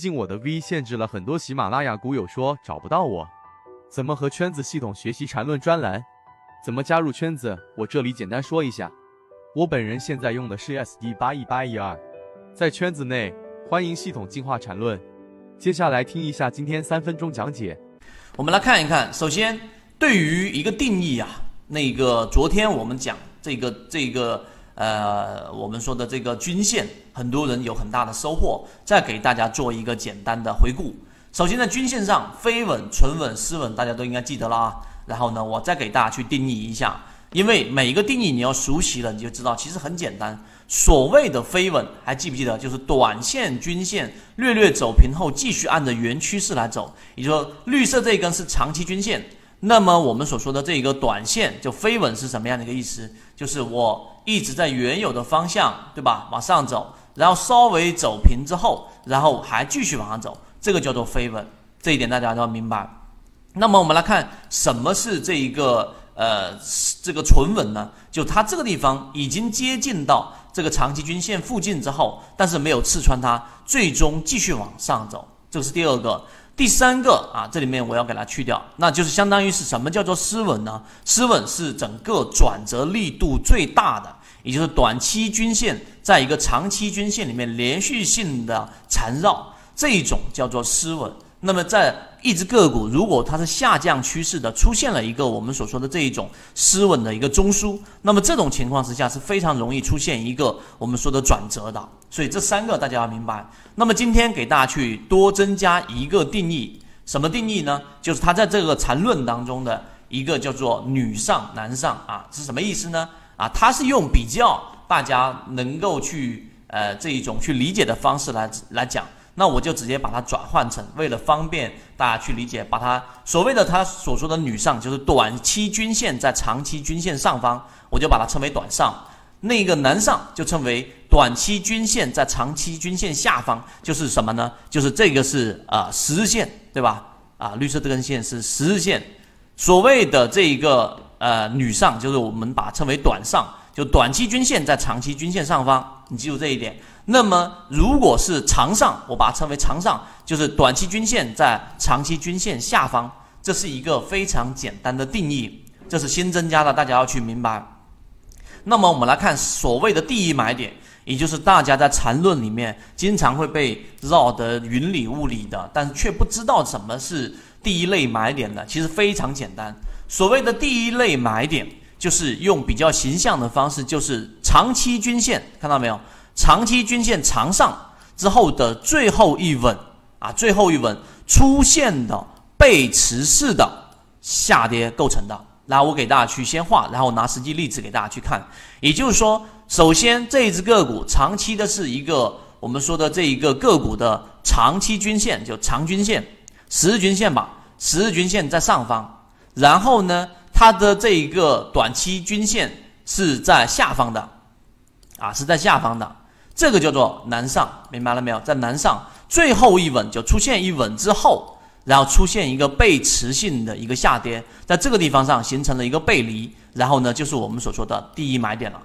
近我的 V 限制了很多喜马拉雅股友说找不到我，怎么和圈子系统学习缠论专栏？怎么加入圈子？我这里简单说一下，我本人现在用的是 SD 八一八一二，在圈子内欢迎系统进化缠论。接下来听一下今天三分钟讲解。我们来看一看，首先对于一个定义啊，那个昨天我们讲这个这个。呃，我们说的这个均线，很多人有很大的收获。再给大家做一个简单的回顾。首先，在均线上，飞稳、纯稳、失稳，大家都应该记得了啊。然后呢，我再给大家去定义一下，因为每一个定义你要熟悉了，你就知道其实很简单。所谓的飞稳，还记不记得？就是短线均线略略走平后，继续按着原趋势来走。也就是说，绿色这一根是长期均线。那么我们所说的这个短线就飞稳是什么样的一个意思？就是我一直在原有的方向，对吧？往上走，然后稍微走平之后，然后还继续往上走，这个叫做飞稳。这一点大家都要明白。那么我们来看什么是这一个呃这个纯稳呢？就它这个地方已经接近到这个长期均线附近之后，但是没有刺穿它，最终继续往上走，这是第二个。第三个啊，这里面我要给它去掉，那就是相当于是什么叫做失稳呢？失稳是整个转折力度最大的，也就是短期均线在一个长期均线里面连续性的缠绕，这一种叫做失稳。那么在一只个股如果它是下降趋势的，出现了一个我们所说的这一种失稳的一个中枢，那么这种情况之下是非常容易出现一个我们说的转折的。所以这三个大家要明白。那么今天给大家去多增加一个定义，什么定义呢？就是它在这个缠论当中的一个叫做女上男上啊，是什么意思呢？啊，它是用比较大家能够去呃这一种去理解的方式来来讲。那我就直接把它转换成，为了方便大家去理解，把它所谓的他所说的女上，就是短期均线在长期均线上方，我就把它称为短上；那个南上就称为短期均线在长期均线下方，就是什么呢？就是这个是啊十日线，对吧？啊，绿色这根线是十日线。所谓的这一个呃女上，就是我们把称为短上，就短期均线在长期均线上方，你记住这一点。那么，如果是长上，我把它称为长上，就是短期均线在长期均线下方，这是一个非常简单的定义，这是新增加的，大家要去明白。那么，我们来看所谓的第一买点，也就是大家在缠论里面经常会被绕得云里雾里的，但却不知道什么是第一类买点的，其实非常简单。所谓的第一类买点，就是用比较形象的方式，就是长期均线，看到没有？长期均线长上之后的最后一稳啊，最后一稳出现的背驰式的下跌构成的。来，我给大家去先画，然后拿实际例子给大家去看。也就是说，首先这一只个股长期的是一个我们说的这一个个股的长期均线，就长均线、十日均线吧，十日均线在上方，然后呢，它的这一个短期均线是在下方的，啊，是在下方的。这个叫做南上，明白了没有？在南上最后一稳就出现一稳之后，然后出现一个背驰性的一个下跌，在这个地方上形成了一个背离，然后呢，就是我们所说的第一买点了。